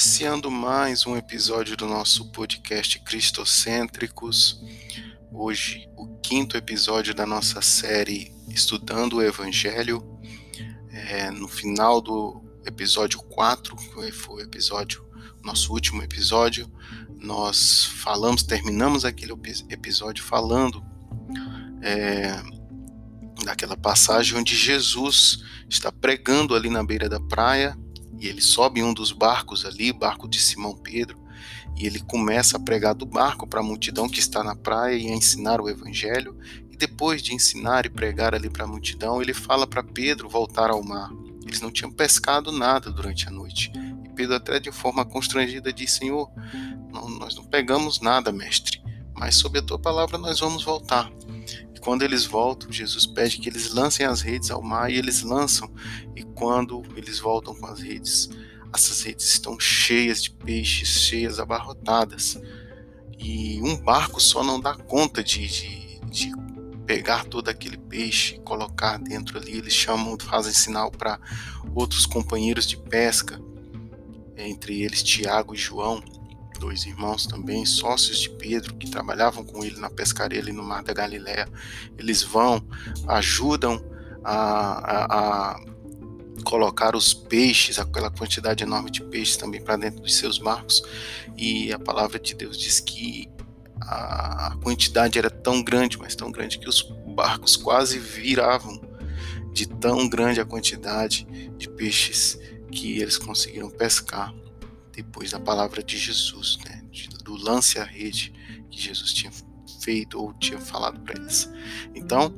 iniciando mais um episódio do nosso podcast Cristocêntricos. Hoje, o quinto episódio da nossa série Estudando o Evangelho. É, no final do episódio 4, que foi o episódio, nosso último episódio, nós falamos, terminamos aquele episódio falando é, daquela passagem onde Jesus está pregando ali na beira da praia e ele sobe em um dos barcos ali, barco de Simão Pedro, e ele começa a pregar do barco para a multidão que está na praia e a ensinar o evangelho. E depois de ensinar e pregar ali para a multidão, ele fala para Pedro voltar ao mar. Eles não tinham pescado nada durante a noite. E Pedro, até de forma constrangida, diz: Senhor, não, nós não pegamos nada, mestre, mas sob a tua palavra nós vamos voltar. E quando eles voltam, Jesus pede que eles lancem as redes ao mar e eles lançam. E quando eles voltam com as redes, essas redes estão cheias de peixes, cheias, abarrotadas. E um barco só não dá conta de, de, de pegar todo aquele peixe, colocar dentro ali. Eles chamam, fazem sinal para outros companheiros de pesca, entre eles Tiago e João dois irmãos também, sócios de Pedro, que trabalhavam com ele na pescaria ali no Mar da Galiléia. Eles vão, ajudam a, a, a colocar os peixes, aquela quantidade enorme de peixes também para dentro dos seus barcos. E a palavra de Deus diz que a quantidade era tão grande, mas tão grande que os barcos quase viravam de tão grande a quantidade de peixes que eles conseguiram pescar depois da palavra de Jesus, né, do lance à rede que Jesus tinha feito ou tinha falado para eles. Então,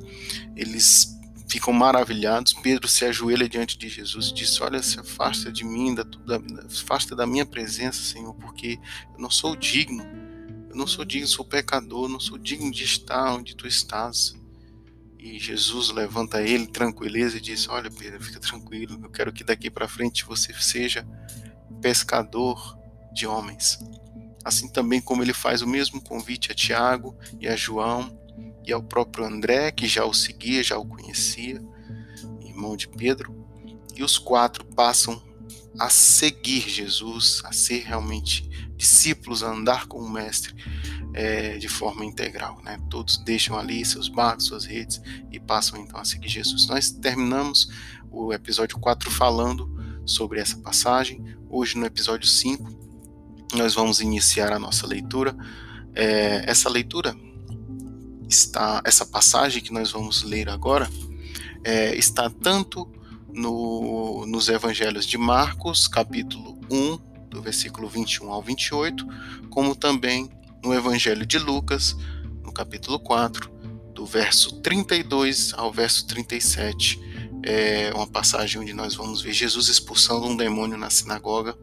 eles ficam maravilhados. Pedro se ajoelha diante de Jesus e diz: Olha, se afasta de mim, da, da, afasta da minha presença, Senhor, porque eu não sou digno. Eu não sou digno, sou pecador, não sou digno de estar onde tu estás. E Jesus levanta ele, tranquiliza e diz: Olha, Pedro, fica tranquilo. Eu quero que daqui para frente você seja pescador de homens. Assim também como ele faz o mesmo convite a Tiago e a João e ao próprio André, que já o seguia, já o conhecia, irmão de Pedro, e os quatro passam a seguir Jesus, a ser realmente discípulos, a andar com o Mestre é, de forma integral. Né? Todos deixam ali seus barcos, suas redes e passam então a seguir Jesus. Nós terminamos o episódio 4 falando sobre essa passagem. Hoje, no episódio 5, nós vamos iniciar a nossa leitura. É, essa leitura está, essa passagem que nós vamos ler agora, é, está tanto no, nos evangelhos de Marcos, capítulo 1, do versículo 21 ao 28, como também no evangelho de Lucas, no capítulo 4, do verso 32 ao verso 37 é uma passagem onde nós vamos ver Jesus expulsando um demônio na sinagoga.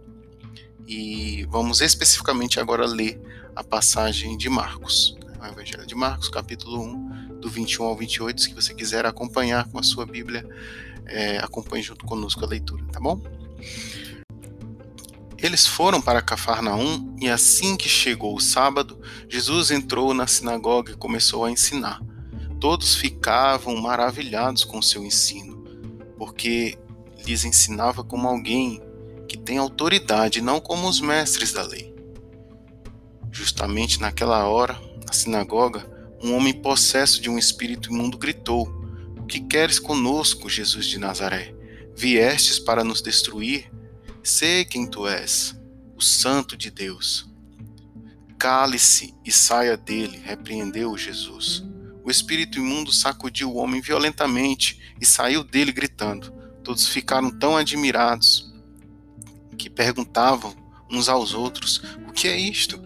E vamos especificamente agora ler a passagem de Marcos, né? o Evangelho de Marcos, capítulo 1, do 21 ao 28. Se você quiser acompanhar com a sua Bíblia, é, acompanhe junto conosco a leitura, tá bom? Eles foram para Cafarnaum e assim que chegou o sábado, Jesus entrou na sinagoga e começou a ensinar. Todos ficavam maravilhados com seu ensino porque lhes ensinava como alguém que tem autoridade, não como os mestres da lei. Justamente naquela hora, na sinagoga, um homem possesso de um espírito imundo gritou: O que queres conosco, Jesus de Nazaré? Viestes para nos destruir? Sei quem tu és, o Santo de Deus. Cale-se e saia dele, repreendeu Jesus. O espírito imundo sacudiu o homem violentamente e saiu dele gritando. Todos ficaram tão admirados que perguntavam uns aos outros: O que é isto?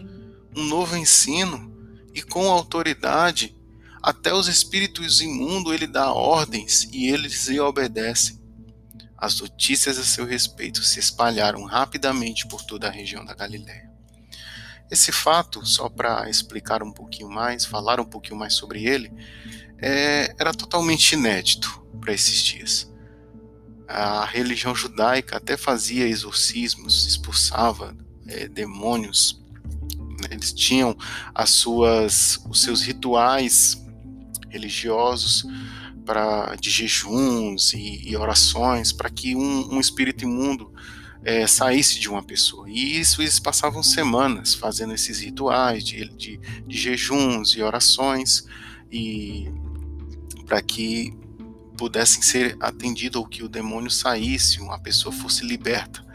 Um novo ensino? E com autoridade, até os espíritos imundos ele dá ordens e eles lhe obedecem. As notícias a seu respeito se espalharam rapidamente por toda a região da Galiléia. Esse fato, só para explicar um pouquinho mais, falar um pouquinho mais sobre ele, é, era totalmente inédito para esses dias. A religião judaica até fazia exorcismos, expulsava é, demônios. Né? Eles tinham as suas, os seus rituais religiosos para de jejuns e, e orações para que um, um espírito imundo é, saísse de uma pessoa. E isso eles passavam semanas fazendo esses rituais de, de, de jejuns e orações e para que pudessem ser atendido ou que o demônio saísse, uma pessoa fosse liberta.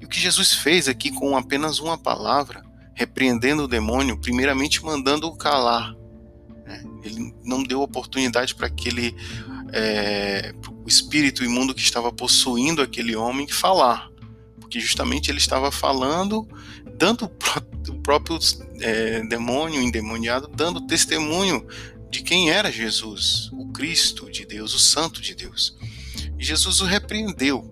E o que Jesus fez aqui com apenas uma palavra, repreendendo o demônio, primeiramente mandando-o calar. Né? Ele não deu oportunidade para aquele é, o espírito imundo que estava possuindo aquele homem falar porque justamente ele estava falando, dando o próprio é, demônio endemoniado, dando testemunho de quem era Jesus, o Cristo de Deus, o Santo de Deus. E Jesus o repreendeu.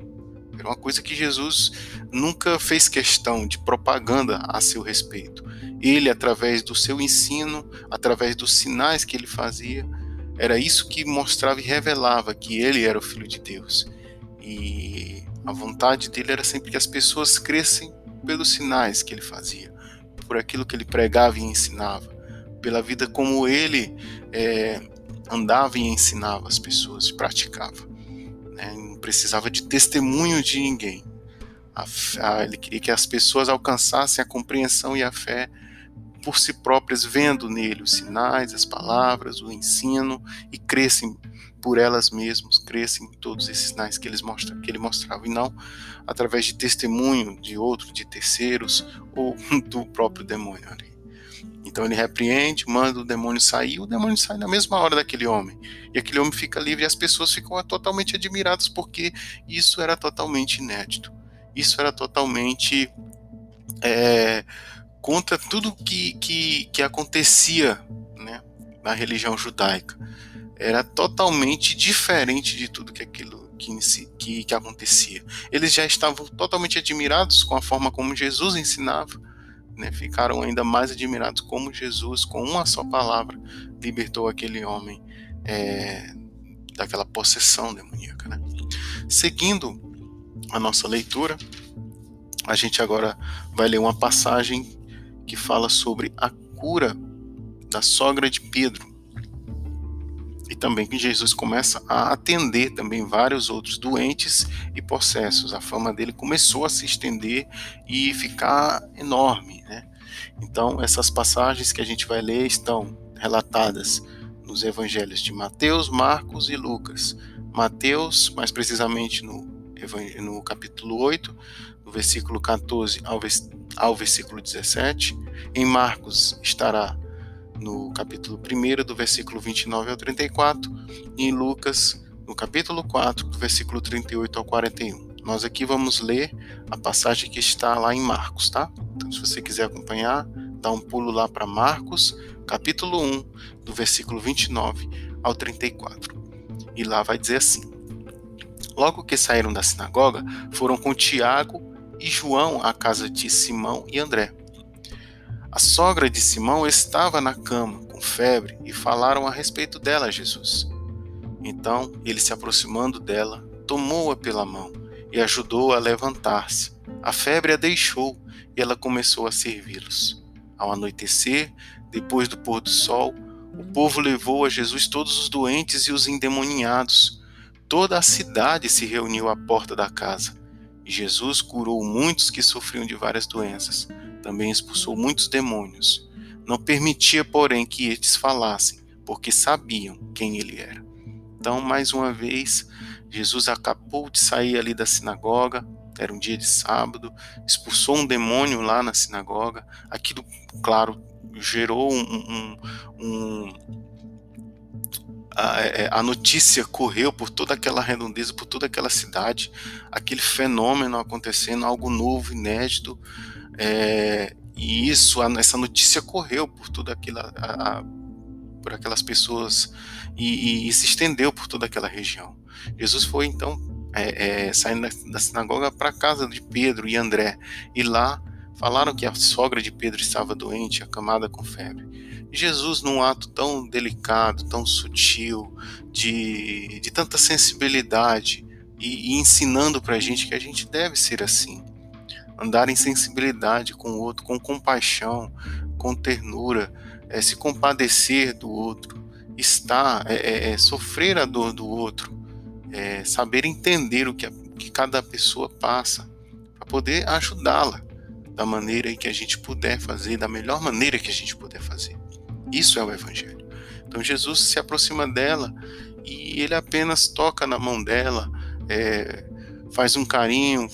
Era uma coisa que Jesus nunca fez questão de propaganda a seu respeito. Ele, através do seu ensino, através dos sinais que ele fazia, era isso que mostrava e revelava que ele era o Filho de Deus. E a vontade dele era sempre que as pessoas crescem pelos sinais que ele fazia, por aquilo que ele pregava e ensinava, pela vida como ele é, andava e ensinava as pessoas, praticava. Né? Não precisava de testemunho de ninguém. A, a, ele queria que as pessoas alcançassem a compreensão e a fé por si próprias, vendo nele os sinais, as palavras, o ensino e crescem por elas mesmas, crescem em todos esses sinais que, eles mostram, que ele mostrava, e não através de testemunho de outro, de terceiros ou do próprio demônio ali. Então ele repreende, manda o demônio sair, o demônio sai na mesma hora daquele homem. E aquele homem fica livre e as pessoas ficam totalmente admiradas porque isso era totalmente inédito. Isso era totalmente é, contra tudo que, que, que acontecia né, na religião judaica era totalmente diferente de tudo que aquilo que, que, que, acontecia. Eles já estavam totalmente admirados com a forma como Jesus ensinava, né? ficaram ainda mais admirados como Jesus, com uma só palavra, libertou aquele homem é, daquela possessão demoníaca. Né? Seguindo a nossa leitura, a gente agora vai ler uma passagem que fala sobre a cura da sogra de Pedro também que Jesus começa a atender também vários outros doentes e possessos. A fama dele começou a se estender e ficar enorme. Né? Então, essas passagens que a gente vai ler estão relatadas nos evangelhos de Mateus, Marcos e Lucas. Mateus, mais precisamente no, no capítulo 8, do versículo 14 ao, ao versículo 17. Em Marcos estará no capítulo 1, do versículo 29 ao 34, e em Lucas, no capítulo 4, do versículo 38 ao 41. Nós aqui vamos ler a passagem que está lá em Marcos, tá? Então, se você quiser acompanhar, dá um pulo lá para Marcos, capítulo 1, do versículo 29 ao 34. E lá vai dizer assim: Logo que saíram da sinagoga, foram com Tiago e João à casa de Simão e André. A sogra de Simão estava na cama, com febre, e falaram a respeito dela a Jesus. Então ele, se aproximando dela, tomou-a pela mão e ajudou-a a levantar-se. A febre a deixou e ela começou a servi-los. Ao anoitecer, depois do pôr do sol, o povo levou a Jesus todos os doentes e os endemoninhados. Toda a cidade se reuniu à porta da casa. E Jesus curou muitos que sofriam de várias doenças também expulsou muitos demônios. Não permitia, porém, que eles falassem, porque sabiam quem ele era. Então, mais uma vez, Jesus acabou de sair ali da sinagoga, era um dia de sábado, expulsou um demônio lá na sinagoga. Aquilo, claro, gerou um. um, um a, é, a, notícia correu por toda aquela redondeza, por toda aquela cidade, aquele fenômeno acontecendo, algo novo, inédito. É, e isso, essa notícia correu por toda aquela, a, a, por aquelas pessoas e, e, e, se estendeu por toda aquela região. Jesus foi então é, é, saindo da, da sinagoga para a casa de Pedro e André e lá falaram que a sogra de Pedro estava doente, acamada com febre. Jesus, num ato tão delicado, tão sutil, de, de tanta sensibilidade e, e ensinando para a gente que a gente deve ser assim andar em sensibilidade com o outro, com compaixão, com ternura, é, se compadecer do outro, estar, é, é, é, sofrer a dor do outro, é, saber entender o que, a, que cada pessoa passa, para poder ajudá-la da maneira que a gente puder fazer, da melhor maneira que a gente puder fazer. Isso é o Evangelho. Então Jesus se aproxima dela e ele apenas toca na mão dela, é, faz um carinho,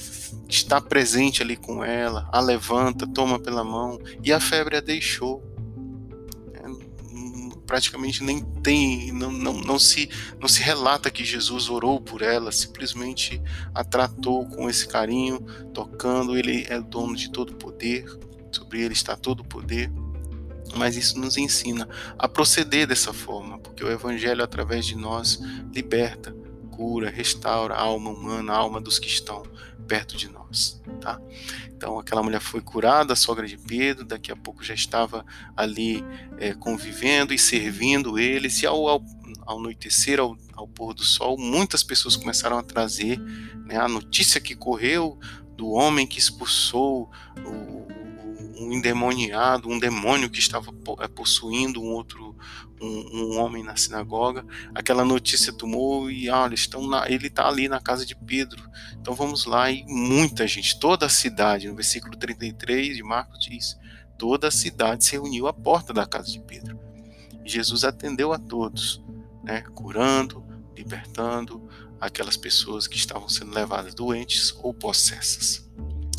está presente ali com ela, a levanta, toma pela mão e a febre a deixou. É, praticamente nem tem, não, não, não, se, não se relata que Jesus orou por ela, simplesmente a tratou com esse carinho, tocando. Ele é dono de todo poder, sobre ele está todo o poder. Mas isso nos ensina a proceder dessa forma, porque o Evangelho, através de nós, liberta, cura, restaura a alma humana, a alma dos que estão perto de nós, tá? Então aquela mulher foi curada, a sogra de Pedro, daqui a pouco já estava ali é, convivendo e servindo eles, e ao, ao, ao anoitecer, ao, ao, pôr do sol, muitas pessoas começaram a trazer né, a notícia que correu do homem que expulsou o, um endemoniado, um demônio que estava é, possuindo um outro um, um homem na sinagoga. Aquela notícia tomou e olha, estão na, ele está ali na casa de Pedro. Então vamos lá e muita gente, toda a cidade, no versículo 33 de Marcos diz, toda a cidade se reuniu à porta da casa de Pedro. E Jesus atendeu a todos, né, curando, libertando aquelas pessoas que estavam sendo levadas doentes ou possessas.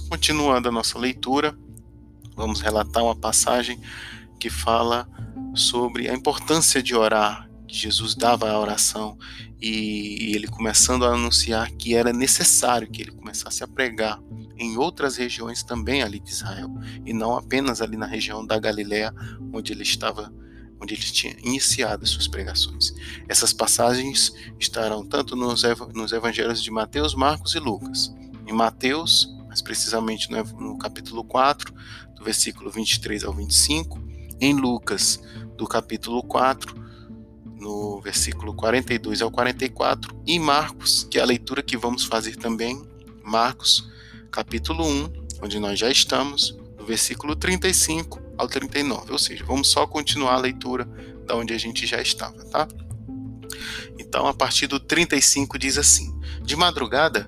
Continuando a nossa leitura, vamos relatar uma passagem que fala sobre a importância de orar, Jesus dava a oração e, ele começando a anunciar que era necessário que ele começasse a pregar em outras regiões também ali de Israel e não apenas ali na região da Galiléia onde ele estava onde ele tinha iniciado as suas pregações. Essas passagens estarão tanto nos, nos evangelhos de Mateus, Marcos e Lucas. Em Mateus, mais precisamente no, no capítulo 4, do versículo 23 ao 25, em Lucas, do capítulo 4, no versículo 42 ao 44, e Marcos, que é a leitura que vamos fazer também, Marcos, capítulo 1, onde nós já estamos, no versículo 35 ao 39, ou seja, vamos só continuar a leitura da onde a gente já estava, tá? Então, a partir do 35 diz assim: De madrugada,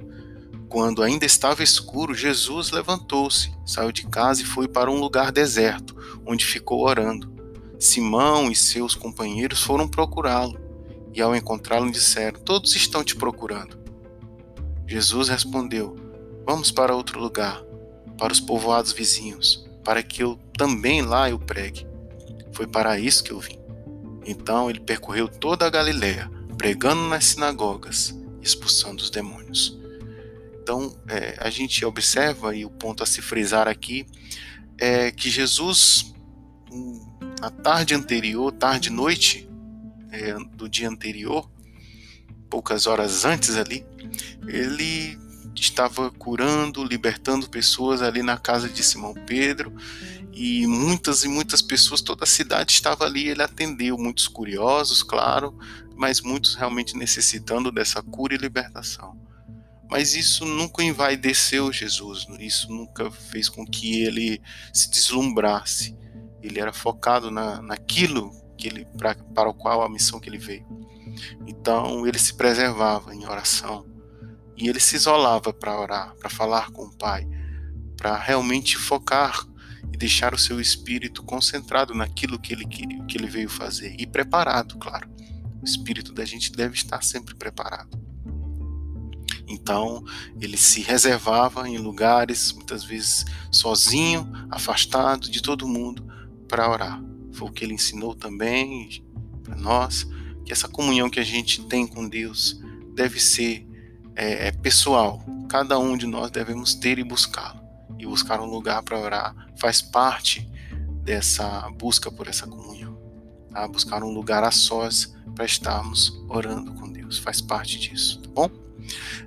quando ainda estava escuro, Jesus levantou-se, saiu de casa e foi para um lugar deserto, onde ficou orando. Simão e seus companheiros foram procurá-lo, e ao encontrá-lo disseram: Todos estão te procurando. Jesus respondeu: Vamos para outro lugar, para os povoados vizinhos, para que eu também lá eu pregue. Foi para isso que eu vim. Então ele percorreu toda a Galiléia, pregando nas sinagogas expulsando os demônios. Então é, a gente observa, e o ponto a se frisar aqui, é que Jesus na tarde anterior, tarde noite é, do dia anterior, poucas horas antes ali, ele estava curando, libertando pessoas ali na casa de Simão Pedro e muitas e muitas pessoas, toda a cidade estava ali, ele atendeu, muitos curiosos, claro, mas muitos realmente necessitando dessa cura e libertação. Mas isso nunca envaideceu Jesus, isso nunca fez com que ele se deslumbrasse ele era focado na, naquilo que ele pra, para o qual a missão que ele veio. Então ele se preservava em oração e ele se isolava para orar, para falar com o Pai, para realmente focar e deixar o seu espírito concentrado naquilo que ele que ele veio fazer e preparado, claro. O espírito da gente deve estar sempre preparado. Então, ele se reservava em lugares, muitas vezes sozinho, afastado de todo mundo, para orar. Foi o que ele ensinou também para nós, que essa comunhão que a gente tem com Deus deve ser é, é pessoal. Cada um de nós devemos ter e buscá-lo. E buscar um lugar para orar faz parte dessa busca por essa comunhão. Tá? Buscar um lugar a sós para estarmos orando com Deus. Faz parte disso, tá bom?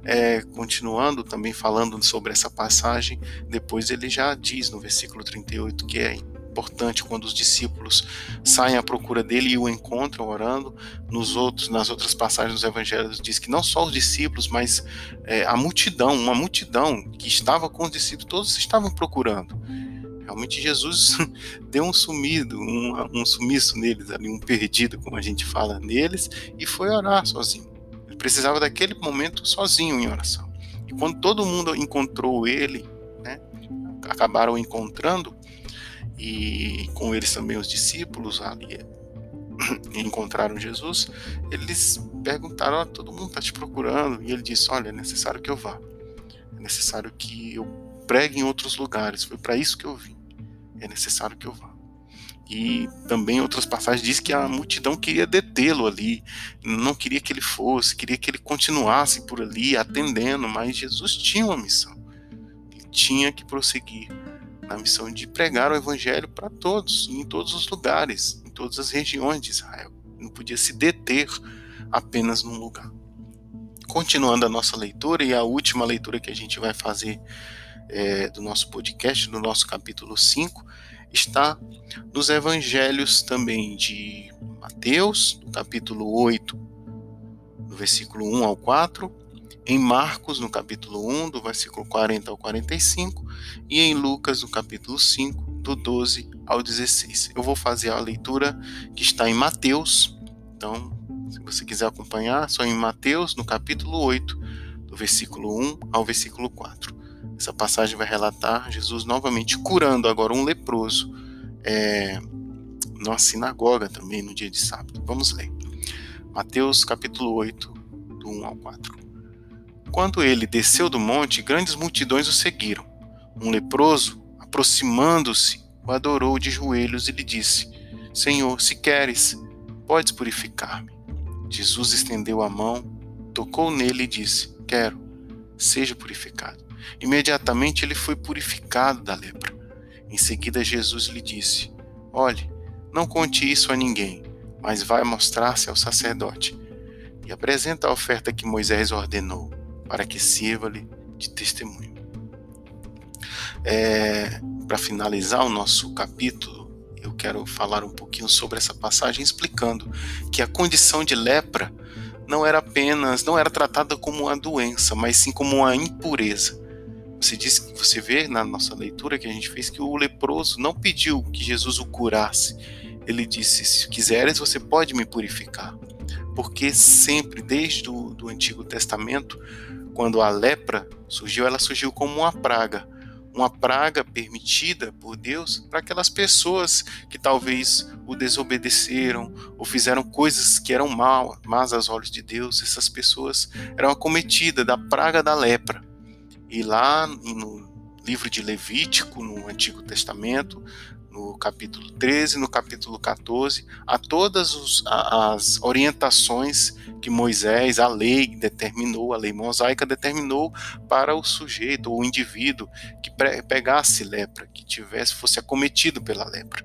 É, continuando também falando sobre essa passagem, depois ele já diz no versículo 38 que é importante quando os discípulos saem à procura dele e o encontram orando. Nos outros, nas outras passagens dos evangelhos diz que não só os discípulos, mas é, a multidão, uma multidão que estava com os discípulos, todos estavam procurando. Realmente Jesus deu um sumido, um, um sumiço neles, ali, um perdido, como a gente fala neles, e foi orar sozinho. Precisava daquele momento sozinho em oração. E quando todo mundo encontrou ele, acabaram encontrando, e com eles também os discípulos ali encontraram Jesus, eles perguntaram: todo mundo está te procurando. E ele disse: Olha, é necessário que eu vá, é necessário que eu pregue em outros lugares. Foi para isso que eu vim. É necessário que eu vá. E também outras passagens diz que a multidão queria detê-lo ali, não queria que ele fosse, queria que ele continuasse por ali atendendo, mas Jesus tinha uma missão. Ele tinha que prosseguir na missão de pregar o evangelho para todos, em todos os lugares, em todas as regiões de Israel. Não podia se deter apenas num lugar. Continuando a nossa leitura e a última leitura que a gente vai fazer é, do nosso podcast, do nosso capítulo 5, está nos evangelhos também de Mateus, no capítulo 8, do versículo 1 ao 4, em Marcos, no capítulo 1, do versículo 40 ao 45, e em Lucas, no capítulo 5, do 12 ao 16. Eu vou fazer a leitura que está em Mateus, então, se você quiser acompanhar, só em Mateus, no capítulo 8, do versículo 1 ao versículo 4. Essa passagem vai relatar Jesus novamente curando agora um leproso é, sinagoga também no dia de sábado. Vamos ler. Mateus capítulo 8, do 1 ao 4. Quando ele desceu do monte, grandes multidões o seguiram. Um leproso, aproximando-se, o adorou de joelhos e lhe disse: Senhor, se queres, podes purificar-me. Jesus estendeu a mão, tocou nele e disse: Quero, seja purificado. Imediatamente ele foi purificado da lepra. Em seguida, Jesus lhe disse: Olhe, não conte isso a ninguém, mas vai mostrar-se ao sacerdote e apresenta a oferta que Moisés ordenou, para que sirva-lhe de testemunho. É, para finalizar o nosso capítulo, eu quero falar um pouquinho sobre essa passagem, explicando que a condição de lepra não era apenas, não era tratada como uma doença, mas sim como uma impureza. Você que você vê na nossa leitura que a gente fez que o leproso não pediu que Jesus o curasse. Ele disse: Se quiseres, você pode me purificar. Porque sempre, desde o do Antigo Testamento, quando a lepra surgiu, ela surgiu como uma praga. Uma praga permitida por Deus para aquelas pessoas que talvez o desobedeceram ou fizeram coisas que eram mal, mas aos olhos de Deus. Essas pessoas eram acometidas da praga da lepra. E lá no livro de Levítico, no Antigo Testamento, no capítulo 13, no capítulo 14, há todas os, as orientações que Moisés, a lei determinou, a lei mosaica determinou para o sujeito ou o indivíduo que pegasse lepra, que tivesse fosse acometido pela lepra.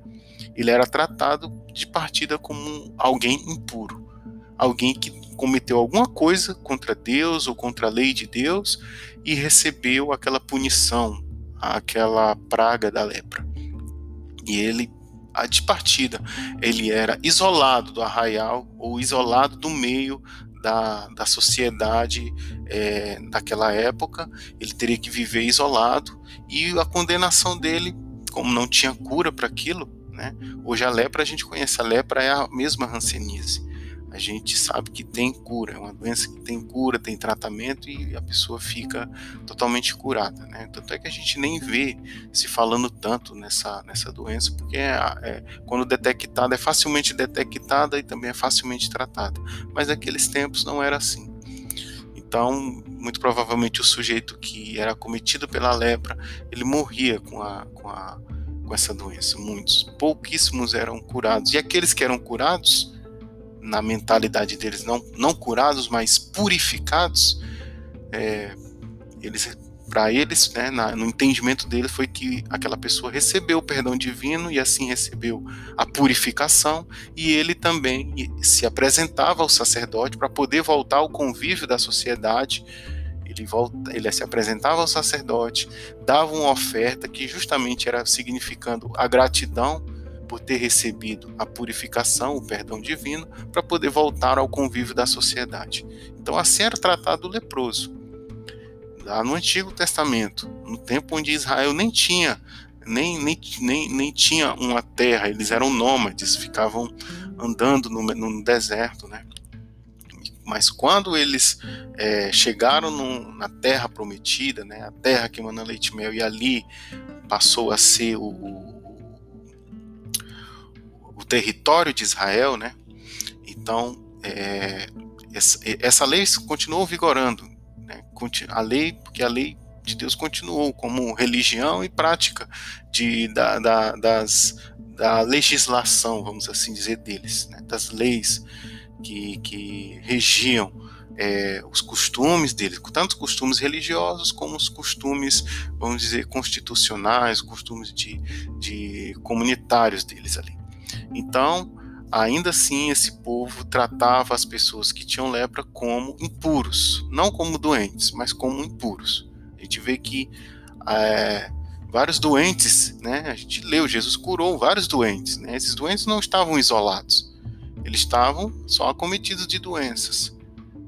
Ele era tratado de partida como alguém impuro, alguém que cometeu alguma coisa contra Deus ou contra a lei de Deus e recebeu aquela punição, aquela praga da lepra. E ele, de partida, ele era isolado do arraial ou isolado do meio da, da sociedade é, daquela época, ele teria que viver isolado e a condenação dele, como não tinha cura para aquilo, né? Hoje a lepra a gente conhece, a lepra é a mesma rancenise a gente sabe que tem cura, é uma doença que tem cura, tem tratamento e a pessoa fica totalmente curada, né? Tanto é que a gente nem vê se falando tanto nessa, nessa doença, porque é, é, quando detectada, é facilmente detectada e também é facilmente tratada. Mas naqueles tempos não era assim. Então, muito provavelmente o sujeito que era cometido pela lepra, ele morria com a, com a com essa doença. Muitos, pouquíssimos eram curados. E aqueles que eram curados, na mentalidade deles, não, não curados, mas purificados, é, eles para eles, né, na, no entendimento deles, foi que aquela pessoa recebeu o perdão divino e assim recebeu a purificação, e ele também se apresentava ao sacerdote para poder voltar ao convívio da sociedade. Ele, volta, ele se apresentava ao sacerdote, dava uma oferta que justamente era significando a gratidão por ter recebido a purificação, o perdão divino, para poder voltar ao convívio da sociedade. Então, assim era tratado o leproso. Lá no Antigo Testamento, no tempo onde Israel nem tinha nem, nem, nem, nem tinha uma terra, eles eram nômades, ficavam andando no, no deserto, né? Mas quando eles é, chegaram no, na terra prometida, né, a terra que emana leite e mel, e ali passou a ser o, o, o território de Israel, né? Então, é, essa, essa, lei continuou vigorando, né? A lei, porque a lei de Deus continuou como religião e prática de, da, da, das, da legislação, vamos assim dizer, deles, né? das leis que, que regiam é, os costumes deles, tanto os costumes religiosos como os costumes, vamos dizer, constitucionais, costumes de, de comunitários deles ali. Então, ainda assim, esse povo tratava as pessoas que tinham lepra como impuros, não como doentes, mas como impuros. A gente vê que é, vários doentes, né? A gente leu, Jesus curou vários doentes, né? Esses doentes não estavam isolados, eles estavam só acometidos de doenças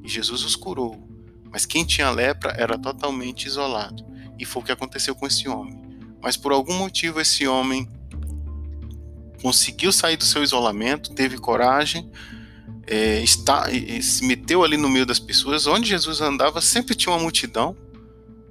e Jesus os curou. Mas quem tinha lepra era totalmente isolado. E foi o que aconteceu com esse homem. Mas por algum motivo esse homem conseguiu sair do seu isolamento, teve coragem, é, está, se meteu ali no meio das pessoas. Onde Jesus andava sempre tinha uma multidão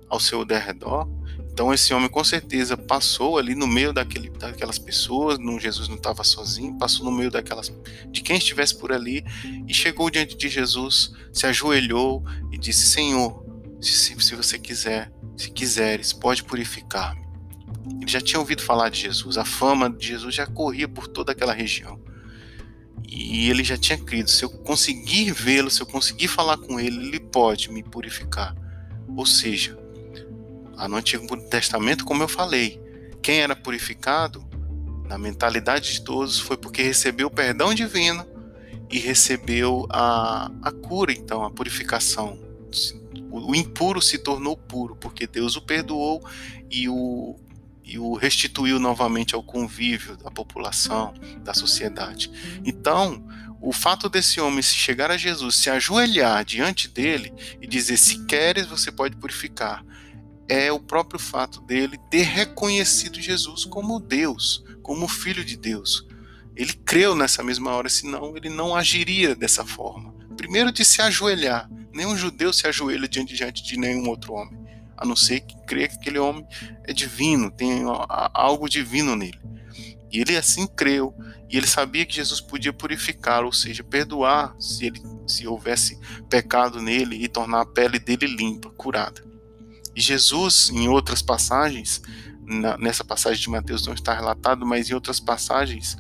ao seu derredor. Então esse homem com certeza passou ali no meio daquele, daquelas pessoas, não, Jesus não estava sozinho, passou no meio daquelas de quem estivesse por ali e chegou diante de Jesus, se ajoelhou e disse: Senhor, se, se você quiser, se quiseres, pode purificar-me. Ele já tinha ouvido falar de Jesus, a fama de Jesus já corria por toda aquela região. E ele já tinha crido: se eu conseguir vê-lo, se eu conseguir falar com ele, ele pode me purificar. Ou seja, no Antigo Testamento, como eu falei, quem era purificado, na mentalidade de todos, foi porque recebeu o perdão divino e recebeu a, a cura, então, a purificação. O impuro se tornou puro, porque Deus o perdoou e o, e o restituiu novamente ao convívio da população, da sociedade. Então, o fato desse homem se chegar a Jesus, se ajoelhar diante dele e dizer: Se queres, você pode purificar, é o próprio fato dele ter reconhecido Jesus como Deus, como Filho de Deus. Ele creu nessa mesma hora, senão ele não agiria dessa forma. Primeiro de se ajoelhar. Nenhum judeu se ajoelha diante, diante de nenhum outro homem, a não ser que crê que aquele homem é divino, tem algo divino nele. E ele assim creu, e ele sabia que Jesus podia purificar, ou seja, perdoar se ele se houvesse pecado nele e tornar a pele dele limpa, curada. E Jesus, em outras passagens, na, nessa passagem de Mateus não está relatado, mas em outras passagens,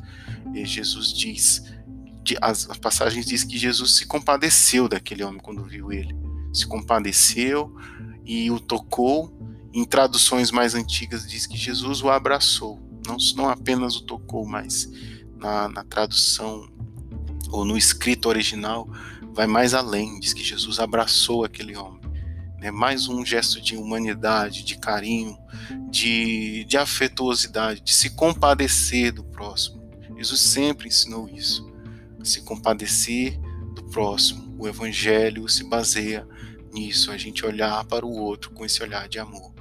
eh, Jesus diz, as, as passagens diz que Jesus se compadeceu daquele homem quando viu ele. Se compadeceu e o tocou. Em traduções mais antigas diz que Jesus o abraçou. Não, não apenas o tocou, mas na, na tradução ou no escrito original vai mais além. Diz que Jesus abraçou aquele homem é mais um gesto de humanidade, de carinho, de, de afetuosidade, de se compadecer do próximo. Jesus sempre ensinou isso. Se compadecer do próximo. O Evangelho se baseia nisso, a gente olhar para o outro com esse olhar de amor.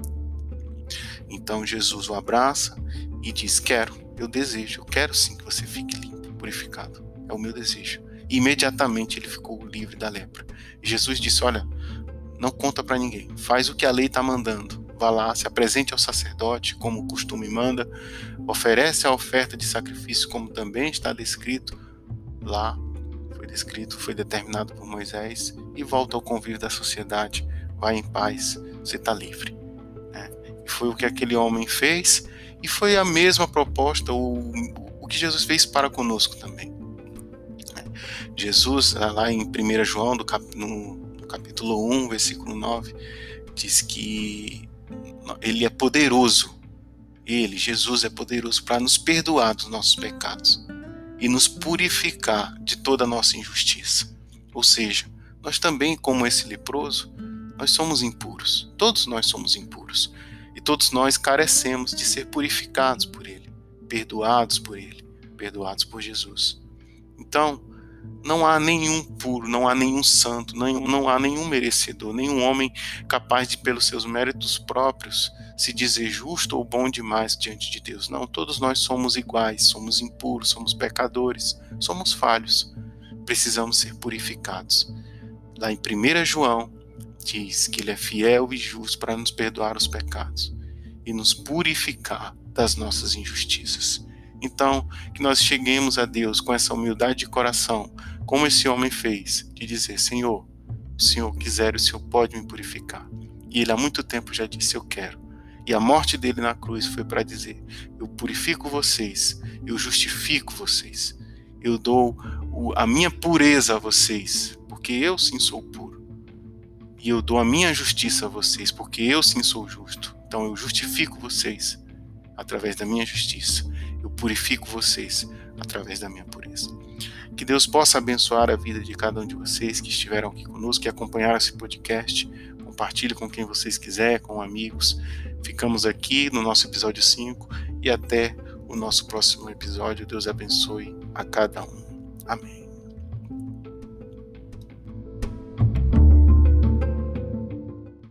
Então Jesus o abraça e diz: Quero, eu desejo, eu quero sim que você fique limpo, purificado. É o meu desejo. E imediatamente ele ficou livre da lepra. Jesus disse: Olha, não conta para ninguém. Faz o que a lei está mandando. Vá lá, se apresente ao sacerdote, como o costume manda, oferece a oferta de sacrifício, como também está descrito lá, foi descrito, foi determinado por Moisés, e volta ao convívio da sociedade. Vai em paz, você está livre. Né? E foi o que aquele homem fez, e foi a mesma proposta, o, o que Jesus fez para conosco também. Né? Jesus, lá em 1 João, do cap, no capítulo 1, versículo 9, diz que ele é poderoso. Ele, Jesus, é poderoso para nos perdoar dos nossos pecados e nos purificar de toda a nossa injustiça. Ou seja, nós também, como esse leproso, nós somos impuros. Todos nós somos impuros. E todos nós carecemos de ser purificados por Ele, perdoados por Ele, perdoados por Jesus. Então, não há nenhum puro, não há nenhum santo, não, não há nenhum merecedor, nenhum homem capaz de, pelos seus méritos próprios, se dizer justo ou bom demais diante de Deus. Não, todos nós somos iguais, somos impuros, somos pecadores, somos falhos. Precisamos ser purificados. Lá em 1 João, diz que Ele é fiel e justo para nos perdoar os pecados e nos purificar das nossas injustiças. Então, que nós cheguemos a Deus com essa humildade de coração, como esse homem fez, de dizer: Senhor, o Senhor quiser, o Senhor pode me purificar. E ele há muito tempo já disse: Eu quero. E a morte dele na cruz foi para dizer: Eu purifico vocês, eu justifico vocês, eu dou a minha pureza a vocês, porque eu sim sou puro. E eu dou a minha justiça a vocês, porque eu sim sou justo. Então eu justifico vocês através da minha justiça. Eu purifico vocês através da minha pureza. Que Deus possa abençoar a vida de cada um de vocês que estiveram aqui conosco, que acompanharam esse podcast. Compartilhe com quem vocês quiser, com amigos. Ficamos aqui no nosso episódio 5 e até o nosso próximo episódio. Deus abençoe a cada um. Amém.